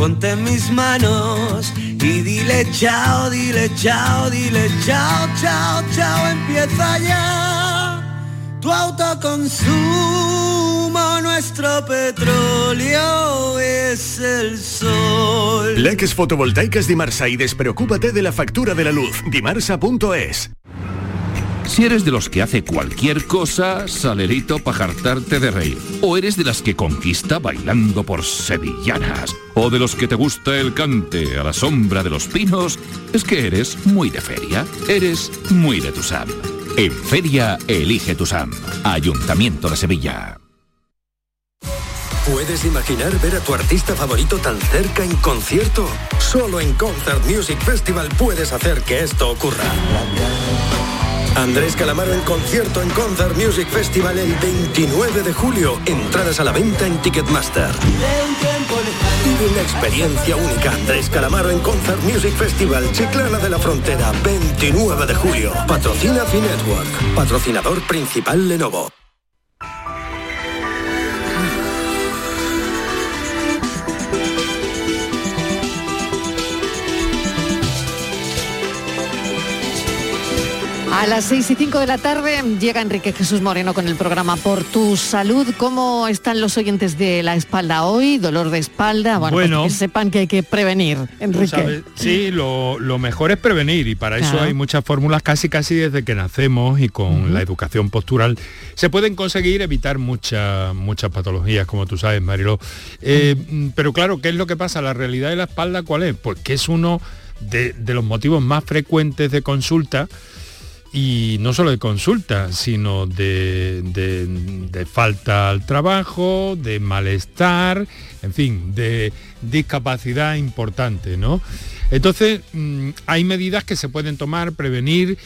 ponte en mis manos y dile chao, dile chao, dile chao, chao, chao, empieza ya tu autoconsumo, nuestro petróleo es el sol. Leques fotovoltaicas Dimarsa y despreocúpate de la factura de la luz. Dimarsa.es. Si eres de los que hace cualquier cosa, salerito para jartarte de reír. O eres de las que conquista bailando por sevillanas. O de los que te gusta el cante a la sombra de los pinos. Es que eres muy de feria. Eres muy de Tusam. En feria, elige Tusam. Ayuntamiento de Sevilla. ¿Puedes imaginar ver a tu artista favorito tan cerca en concierto? Solo en Concert Music Festival puedes hacer que esto ocurra. Andrés Calamaro en concierto en Concert Music Festival el 29 de julio. Entradas a la venta en Ticketmaster. Vive una experiencia única. Andrés Calamaro en Concert Music Festival, Chiclana de la Frontera, 29 de julio. Patrocina Finetwork. Patrocinador principal Lenovo. A las 6 y 5 de la tarde llega Enrique Jesús Moreno con el programa Por tu Salud. ¿Cómo están los oyentes de la espalda hoy? ¿Dolor de espalda? Bueno, pues que sepan que hay que prevenir, Enrique. sí, lo, lo mejor es prevenir y para eso hay muchas fórmulas casi casi desde que nacemos y con la educación postural se pueden conseguir evitar muchas muchas patologías, como tú sabes, Marilo. Eh, mm, Pero claro, ¿qué es lo que pasa? La realidad de la espalda, ¿cuál es? Pues que es uno de, de los motivos más frecuentes de consulta y no solo de consulta, sino de, de- de falta al trabajo, de malestar, en fin, de discapacidad importante, ¿no? Entonces, mm, hay medidas que se pueden tomar, prevenir,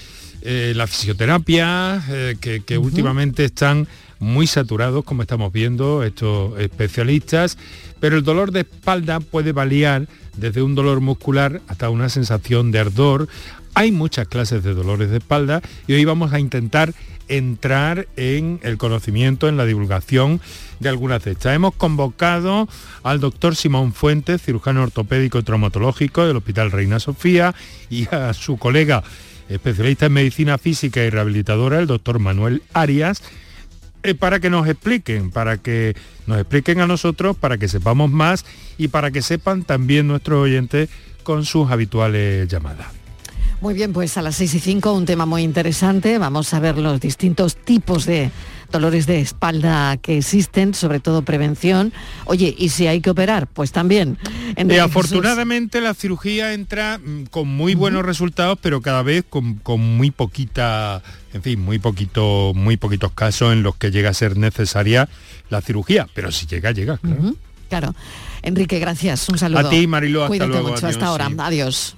eh, la fisioterapia, eh, que, que últimamente están muy saturados, como estamos viendo estos especialistas, pero el dolor de espalda puede variar desde un dolor muscular hasta una sensación de ardor. Hay muchas clases de dolores de espalda y hoy vamos a intentar entrar en el conocimiento, en la divulgación de algunas de estas. Hemos convocado al doctor Simón Fuentes, cirujano ortopédico y traumatológico del Hospital Reina Sofía, y a su colega especialista en medicina física y rehabilitadora, el doctor Manuel Arias, eh, para que nos expliquen, para que nos expliquen a nosotros, para que sepamos más y para que sepan también nuestros oyentes con sus habituales llamadas. Muy bien, pues a las 6 y 5 un tema muy interesante. Vamos a ver los distintos tipos de dolores de espalda que existen, sobre todo prevención. Oye, ¿y si hay que operar? Pues también. Eh, afortunadamente la cirugía entra mm, con muy buenos resultados, pero cada vez con, con muy poquita, en fin, muy poquito, muy poquitos casos en los que llega a ser necesaria la cirugía. Pero si llega, llega, claro. Enrique, gracias. Un saludo. A ti, Mariló, hasta Cuídate luego, mucho. Hasta ahora. sí. Adiós.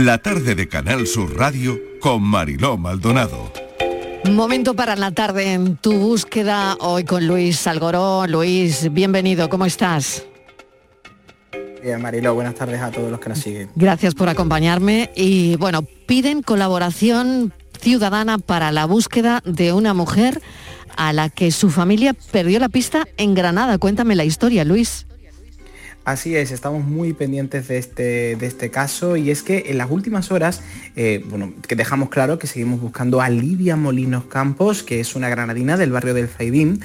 La tarde de Canal Sur Radio con Mariló Maldonado. Momento para la tarde en tu búsqueda hoy con Luis Salgoró. Luis, bienvenido. ¿Cómo estás? Bien, Marilo, buenas tardes a todos los que nos siguen. Gracias por acompañarme. Y bueno, piden colaboración ciudadana para la búsqueda de una mujer a la que su familia perdió la pista en Granada. Cuéntame la historia, Luis. Así es, estamos muy pendientes de este, de este caso y es que en las últimas horas, eh, bueno, que dejamos claro que seguimos buscando a Lidia Molinos Campos, que es una granadina del barrio del Zaidín,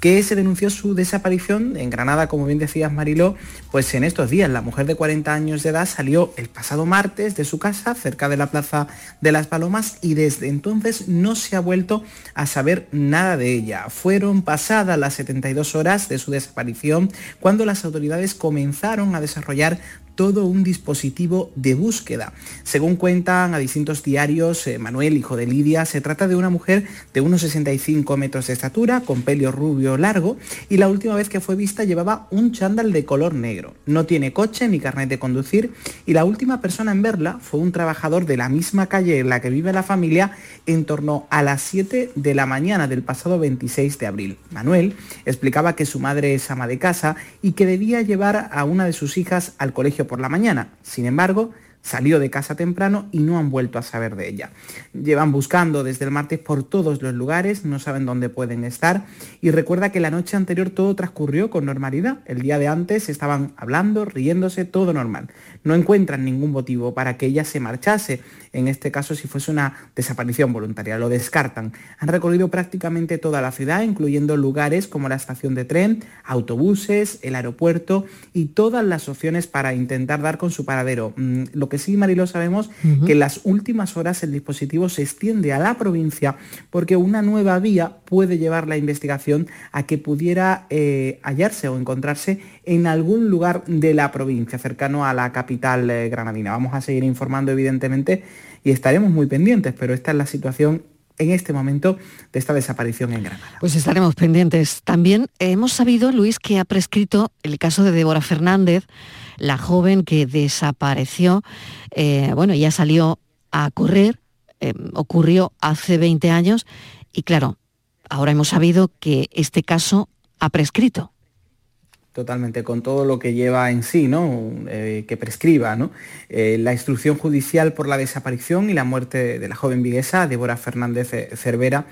que se denunció su desaparición en Granada, como bien decías Mariló, pues en estos días. La mujer de 40 años de edad salió el pasado martes de su casa, cerca de la Plaza de las Palomas, y desde entonces no se ha vuelto a saber nada de ella. Fueron pasadas las 72 horas de su desaparición cuando las autoridades comenzaron a desarrollar todo un dispositivo de búsqueda. Según cuentan a distintos diarios, eh, Manuel, hijo de Lidia, se trata de una mujer de unos 65 metros de estatura, con pelo rubio largo, y la última vez que fue vista llevaba un chándal de color negro. No tiene coche ni carnet de conducir, y la última persona en verla fue un trabajador de la misma calle en la que vive la familia en torno a las 7 de la mañana del pasado 26 de abril. Manuel explicaba que su madre es ama de casa y que debía llevar a una de sus hijas al colegio por la mañana. Sin embargo, salió de casa temprano y no han vuelto a saber de ella. Llevan buscando desde el martes por todos los lugares, no saben dónde pueden estar y recuerda que la noche anterior todo transcurrió con normalidad. El día de antes estaban hablando, riéndose, todo normal. No encuentran ningún motivo para que ella se marchase, en este caso si fuese una desaparición voluntaria, lo descartan. Han recorrido prácticamente toda la ciudad, incluyendo lugares como la estación de tren, autobuses, el aeropuerto y todas las opciones para intentar dar con su paradero. Mm, Lo que sí, Marilo, sabemos que en las últimas horas el dispositivo se extiende a la provincia porque una nueva vía puede llevar la investigación a que pudiera eh, hallarse o encontrarse en algún lugar de la provincia, cercano a la capital eh, granadina. Vamos a seguir informando, evidentemente, y estaremos muy pendientes, pero esta es la situación en este momento de esta desaparición en Granada. Pues estaremos pendientes. También hemos sabido, Luis, que ha prescrito el caso de Débora Fernández, la joven que desapareció, eh, bueno, ya salió a correr, eh, ocurrió hace 20 años y claro, ahora hemos sabido que este caso ha prescrito. Totalmente, con todo lo que lleva en sí, ¿no? Eh, que prescriba, ¿no? La instrucción judicial por la desaparición y la muerte de la joven viguesa, Débora Fernández Cervera,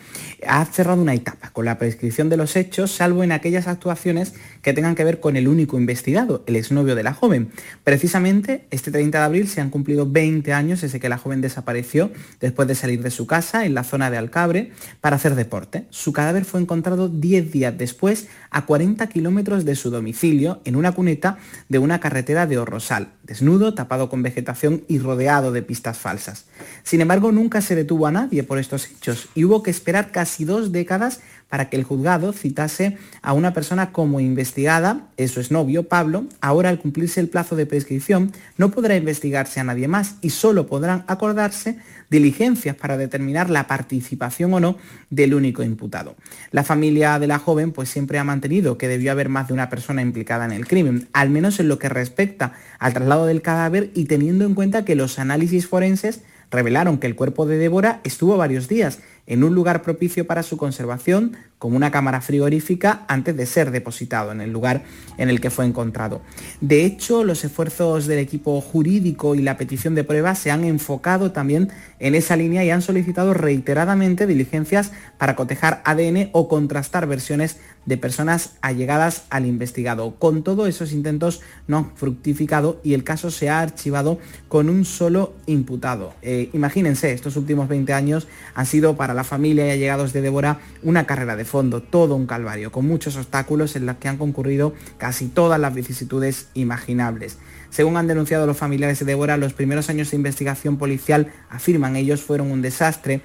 ha cerrado una etapa con la prescripción de los hechos, salvo en aquellas actuaciones que tengan que ver con el único investigado, el exnovio de la joven. Precisamente, este 30 de abril se han cumplido 20 años desde que la joven desapareció después de salir de su casa en la zona de Alcabre para hacer deporte. Su cadáver fue encontrado 10 días después a 40 kilómetros de su domicilio, en una cuneta de una carretera de Orrosal, desnudo, tapado con vegetación y rodeado de pistas falsas. Sin embargo, nunca se detuvo a nadie por estos hechos y hubo que esperar casi dos décadas para que el juzgado citase a una persona como investigada, eso es novio, Pablo, ahora al cumplirse el plazo de prescripción no podrá investigarse a nadie más y solo podrán acordarse diligencias para determinar la participación o no del único imputado. La familia de la joven pues siempre ha mantenido que debió haber más de una persona implicada en el crimen, al menos en lo que respecta al traslado del cadáver y teniendo en cuenta que los análisis forenses revelaron que el cuerpo de Débora estuvo varios días en un lugar propicio para su conservación, como una cámara frigorífica, antes de ser depositado en el lugar en el que fue encontrado. De hecho, los esfuerzos del equipo jurídico y la petición de pruebas se han enfocado también en esa línea y han solicitado reiteradamente diligencias para cotejar ADN o contrastar versiones de personas allegadas al investigado. Con todo, esos intentos no han fructificado y el caso se ha archivado con un solo imputado. Eh, imagínense, estos últimos 20 años han sido para la familia y allegados de Débora una carrera de fondo, todo un calvario, con muchos obstáculos en los que han concurrido casi todas las vicisitudes imaginables. Según han denunciado los familiares de Débora, los primeros años de investigación policial, afirman ellos, fueron un desastre.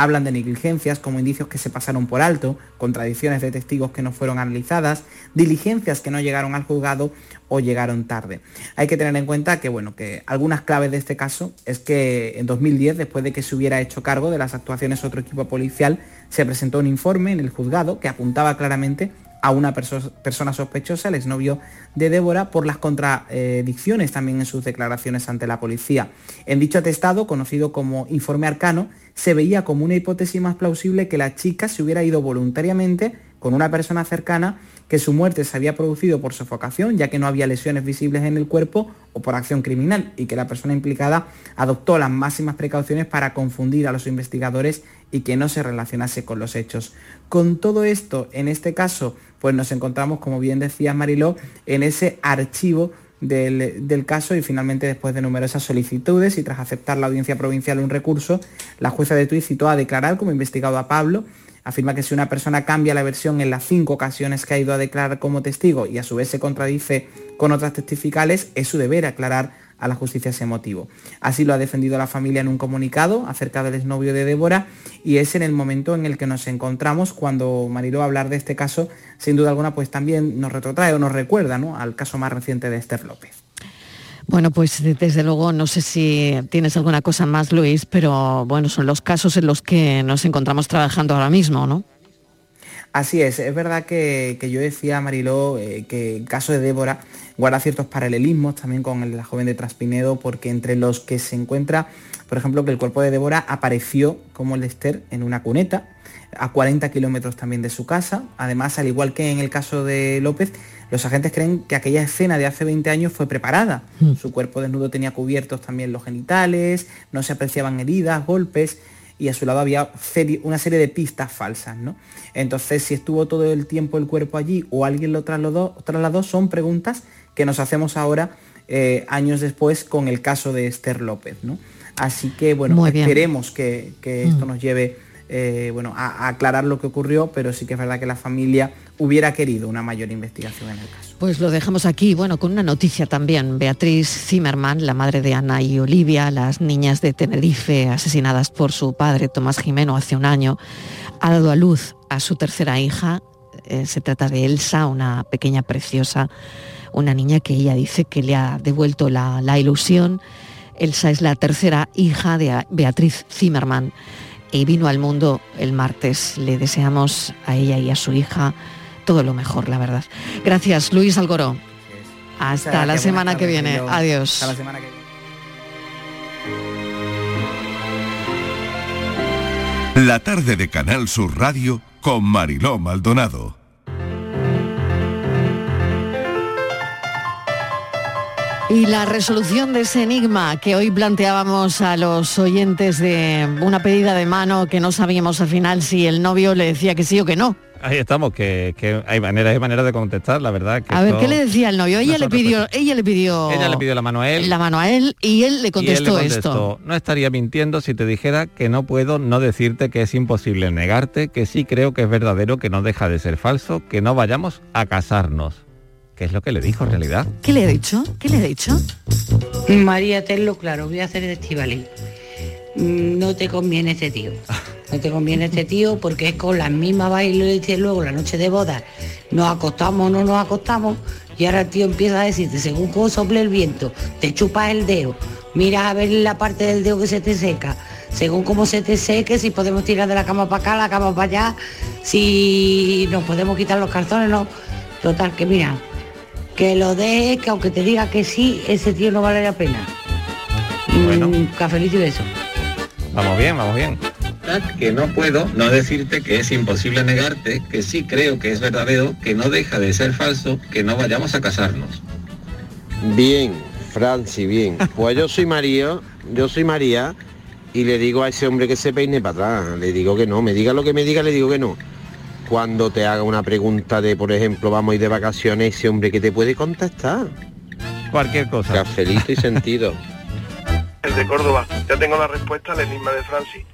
Hablan de negligencias como indicios que se pasaron por alto, contradicciones de testigos que no fueron analizadas, diligencias que no llegaron al juzgado o llegaron tarde. Hay que tener en cuenta que, bueno, que algunas claves de este caso es que en 2010, después de que se hubiera hecho cargo de las actuaciones otro equipo policial, se presentó un informe en el juzgado que apuntaba claramente a una perso persona sospechosa, el exnovio de Débora, por las contradicciones también en sus declaraciones ante la policía. En dicho atestado, conocido como informe arcano, se veía como una hipótesis más plausible que la chica se hubiera ido voluntariamente con una persona cercana que su muerte se había producido por sofocación, ya que no había lesiones visibles en el cuerpo o por acción criminal, y que la persona implicada adoptó las máximas precauciones para confundir a los investigadores y que no se relacionase con los hechos. Con todo esto, en este caso, pues nos encontramos, como bien decía Mariló, en ese archivo del, del, caso y finalmente después de numerosas solicitudes y tras aceptar la audiencia provincial un recurso, la jueza de Tui citó a declarar como investigado a Pablo. Afirma que si una persona cambia la versión en las cinco ocasiones que ha ido a declarar como testigo y a su vez se contradice con otras testificales, es su deber aclarar a la justicia ese motivo. Así lo ha defendido la familia en un comunicado acerca del exnovio de Débora y es en el momento en el que nos encontramos cuando Mariló hablar de este caso, sin duda alguna pues también nos retrotrae o nos recuerda ¿no? al caso más reciente de Esther López. Bueno, pues desde luego no sé si tienes alguna cosa más, Luis, pero bueno, son los casos en los que nos encontramos trabajando ahora mismo, ¿no? Así es, es verdad que, que yo decía, Mariló, eh, que el caso de Débora guarda ciertos paralelismos también con la joven de Traspinedo, porque entre los que se encuentra, por ejemplo, que el cuerpo de Débora apareció como el de Esther en una cuneta, a 40 kilómetros también de su casa. Además, al igual que en el caso de López, los agentes creen que aquella escena de hace 20 años fue preparada. Mm. Su cuerpo desnudo tenía cubiertos también los genitales, no se apreciaban heridas, golpes y a su lado había una serie de pistas falsas, ¿no? Entonces, si estuvo todo el tiempo el cuerpo allí o alguien lo trasladó, trasladó son preguntas que nos hacemos ahora, eh, años después, con el caso de Esther López, ¿no? Así que, bueno, esperemos que, que esto Mm. nos lleve eh, bueno, a, aclarar lo que ocurrió, pero sí que es verdad que la familia hubiera querido una mayor investigación en el caso. Pues lo dejamos aquí, bueno, con una noticia también. Beatriz Zimmerman, la madre de Ana y Olivia, las niñas de Tenerife asesinadas por su padre, Tomás Jimeno, hace un año, ha dado a luz a su tercera hija. Eh, se trata de Elsa, una pequeña preciosa, una niña que ella dice que le ha devuelto la, la ilusión. Elsa es la tercera hija de Beatriz Zimmerman y vino al mundo el martes. Le deseamos a ella y a su hija todo lo mejor, la verdad. Gracias, Luis Algoró. Hasta la semana que viene. Adiós. Hasta la semana que viene. La tarde de Canal Sur Radio con Mariló Maldonado. Y la resolución de ese enigma que hoy planteábamos a los oyentes de una pedida de mano que no sabíamos al final si el novio le decía que sí o que no. Ahí estamos, que, que hay maneras y maneras de contestar, la verdad. Que A ver, ¿qué le decía el novio? Ella le pidió, ella le pidió Ella le pidió la mano a él. la mano a él y él le y él le contestó, contestó, esto. No estaría mintiendo si te dijera que no puedo no decirte que es imposible negarte, que sí creo que es verdadero, que no deja de ser falso, que no vayamos a casarnos. ¿Qué es lo que le dijo en realidad? ¿Qué le he dicho? ¿Qué le he dicho? María, tenlo claro, voy a hacer el Estivali. No te conviene este tío. No te conviene este tío porque es con las mismas bailes y luego la noche de boda nos acostamos, no nos acostamos y ahora el tío empieza a decirte, según cómo sople el viento, te chupas el dedo, miras a ver la parte del dedo que se te seca, según cómo se te seque, si podemos tirar de la cama para acá, la cama para allá, si nos podemos quitar los cartones, no. Total, que mira, que lo dejes, que aunque te diga que sí, ese tío no vale la pena. Bueno. Mm, cafelito y beso. Vamos bien, vamos bien. que no puedo no decirte que es imposible negarte, que sí creo que es verdadero, que no deja de ser falso, que no vayamos a casarnos. Bien, Franci, bien. Pues yo soy María, yo soy María y le digo a ese hombre que se peine para atrás. Le digo que no, me diga lo que me diga, le digo que no. Cuando te haga una pregunta de, por ejemplo, vamos a ir de vacaciones, ese hombre que te puede contestar. Cualquier cosa. Cafelito y sentido. *laughs* El de Córdoba. Ya tengo la respuesta al enigma de Francis.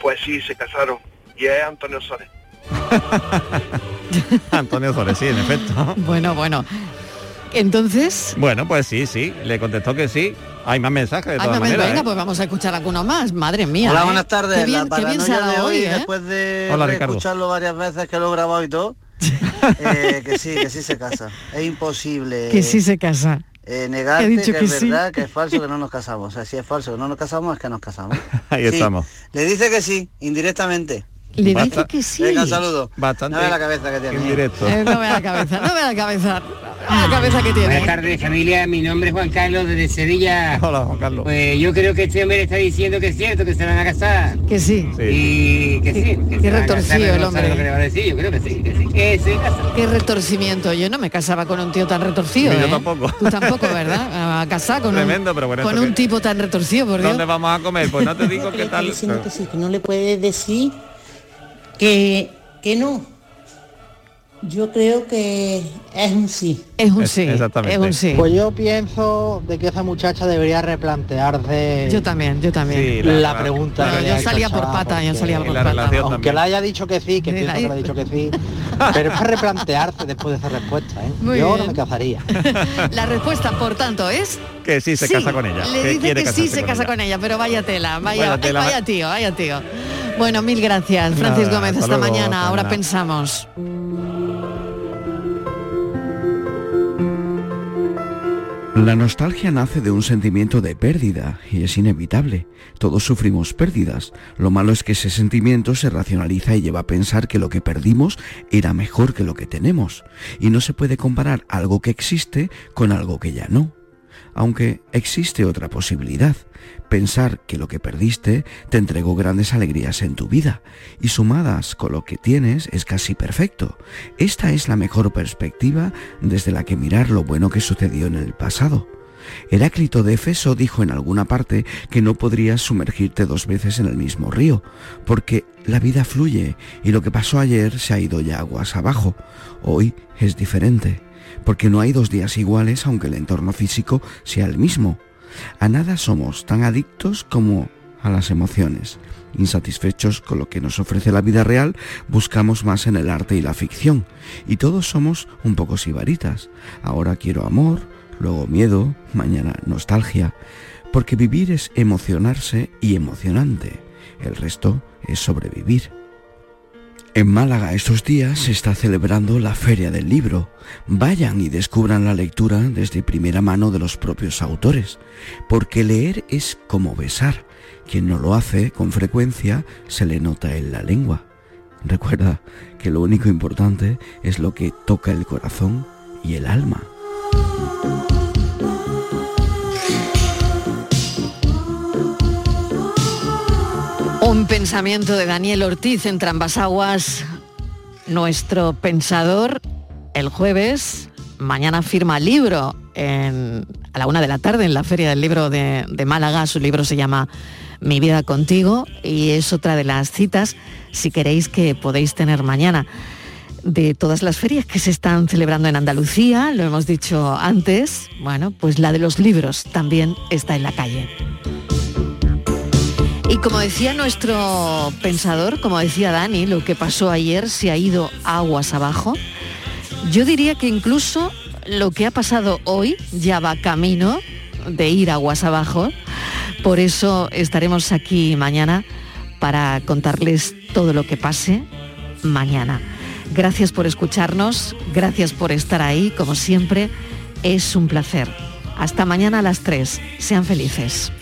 Pues sí, se casaron. Y es Antonio Sores. *laughs* Antonio Sores, sí, en efecto. Bueno, bueno. Entonces, Bueno, pues sí, sí, le contestó que sí. Hay más mensajes de todas maneras. venga, ¿eh? pues vamos a escuchar alguno más. Madre mía. Hola, ¿eh? buenas tardes. Qué bien, la qué bien se ha paranoia de dado hoy, hoy, ¿eh? después de Hola, Ricardo. escucharlo varias veces que lo he grabado y todo, *laughs* eh, que sí, que sí se casa. Es imposible Que sí se casa. eh, He negarte dicho que, que es sí. verdad, que es falso, que no nos casamos. O sea, si es falso que no nos casamos, es que nos casamos. *laughs* Ahí Sí, estamos. Le dice que sí, indirectamente. Le Basta. dice que sí. Venga, un saludo. Bastante No ve la cabeza que tiene. en directo. Eh, no me da la cabeza, no da la cabeza. *laughs* La cabeza que tiene. Buenas tardes familia, mi nombre es Juan Carlos desde Sevilla. Hola Juan Carlos. Pues yo creo que este hombre le está diciendo que es cierto, que se van a casar. Que sí. Y que sí. Que Qué retorcido el hombre. lo que le va a decir, yo creo que sí, que sí. Que se casa. Qué retorcimiento. Yo no me casaba con un tío tan retorcido. Yo ¿eh? tampoco. Tú tampoco, ¿verdad? *laughs* A casar con Tremendo, un, pero bueno, con ¿esto un qué? tipo tan retorcido, por Dios. ¿Dónde vamos a comer? Pues no te digo *laughs* qué tal. diciendo que sí, que no le puedes decir que, que no. Yo creo que es un sí. Es un Es- sí. exactamente. Es un sí. Pues yo pienso de que esa muchacha debería replantearse Yo también, yo también. Sí, la, la- pregunta. Yo salía al por pata, yo salía por la pata. Aunque también. le haya dicho que sí, que Sí, pienso que le ha dicho que sí, *laughs* pero es para replantearse después de esa respuesta, ¿eh? Muy yo bien. no me casaría. *laughs* La respuesta, por tanto, es Que sí se casa con ella. Le que dice que sí se casa con ella, pero vaya tela, vaya, Vaya ay, tela. vaya tío, vaya tío. Bueno, mil gracias, Francis Nada, Gómez. hasta Hasta, luego, mañana. hasta Ahora mañana. pensamos. La nostalgia nace de un sentimiento de pérdida y es inevitable. Todos sufrimos pérdidas. Lo malo es que ese sentimiento se racionaliza y lleva a pensar que lo que perdimos era mejor que lo que tenemos. Y no se puede comparar algo que existe con algo que ya no. Aunque existe otra posibilidad, pensar que lo que perdiste te entregó grandes alegrías en tu vida y sumadas con lo que tienes es casi perfecto. Esta es la mejor perspectiva desde la que mirar lo bueno que sucedió en el pasado. Heráclito de Efeso dijo en alguna parte que no podrías sumergirte dos veces en el mismo río, porque la vida fluye y lo que pasó ayer se ha ido ya aguas abajo. Hoy es diferente, porque no hay dos días iguales aunque el entorno físico sea el mismo. A nada somos tan adictos como a las emociones. Insatisfechos con lo que nos ofrece la vida real, buscamos más en el arte y la ficción. Y todos somos un poco sibaritas. Ahora quiero amor, luego miedo, mañana nostalgia. Porque vivir es emocionarse y emocionante. El resto es sobrevivir. En Málaga estos días se está celebrando la Feria del Libro. Vayan y descubran la lectura desde primera mano de los propios autores, porque leer es como besar. Quien no lo hace con frecuencia se le nota en la lengua. Recuerda que lo único importante es lo que toca el corazón y el alma. Un pensamiento de Daniel Ortiz en Trambasaguas, nuestro pensador, el jueves, mañana firma libro en- a la una de la tarde en la Feria del Libro de, de Málaga. Su libro se llama Mi vida contigo y es otra de las citas, si queréis, que podéis tener mañana. De todas las ferias que se están celebrando en Andalucía, lo hemos dicho antes, bueno, pues la de los libros también está en la calle. Y como decía nuestro pensador, como decía Dani, lo que pasó ayer se ha ido aguas abajo. Yo diría que incluso lo que ha pasado hoy ya va camino de ir aguas abajo. Por eso estaremos aquí mañana para contarles todo lo que pase mañana. Gracias por escucharnos, gracias por estar ahí, como siempre, es un placer. Hasta mañana a las 3. Sean felices.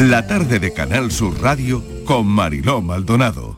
La tarde de Canal Sur Radio con Mariló Maldonado.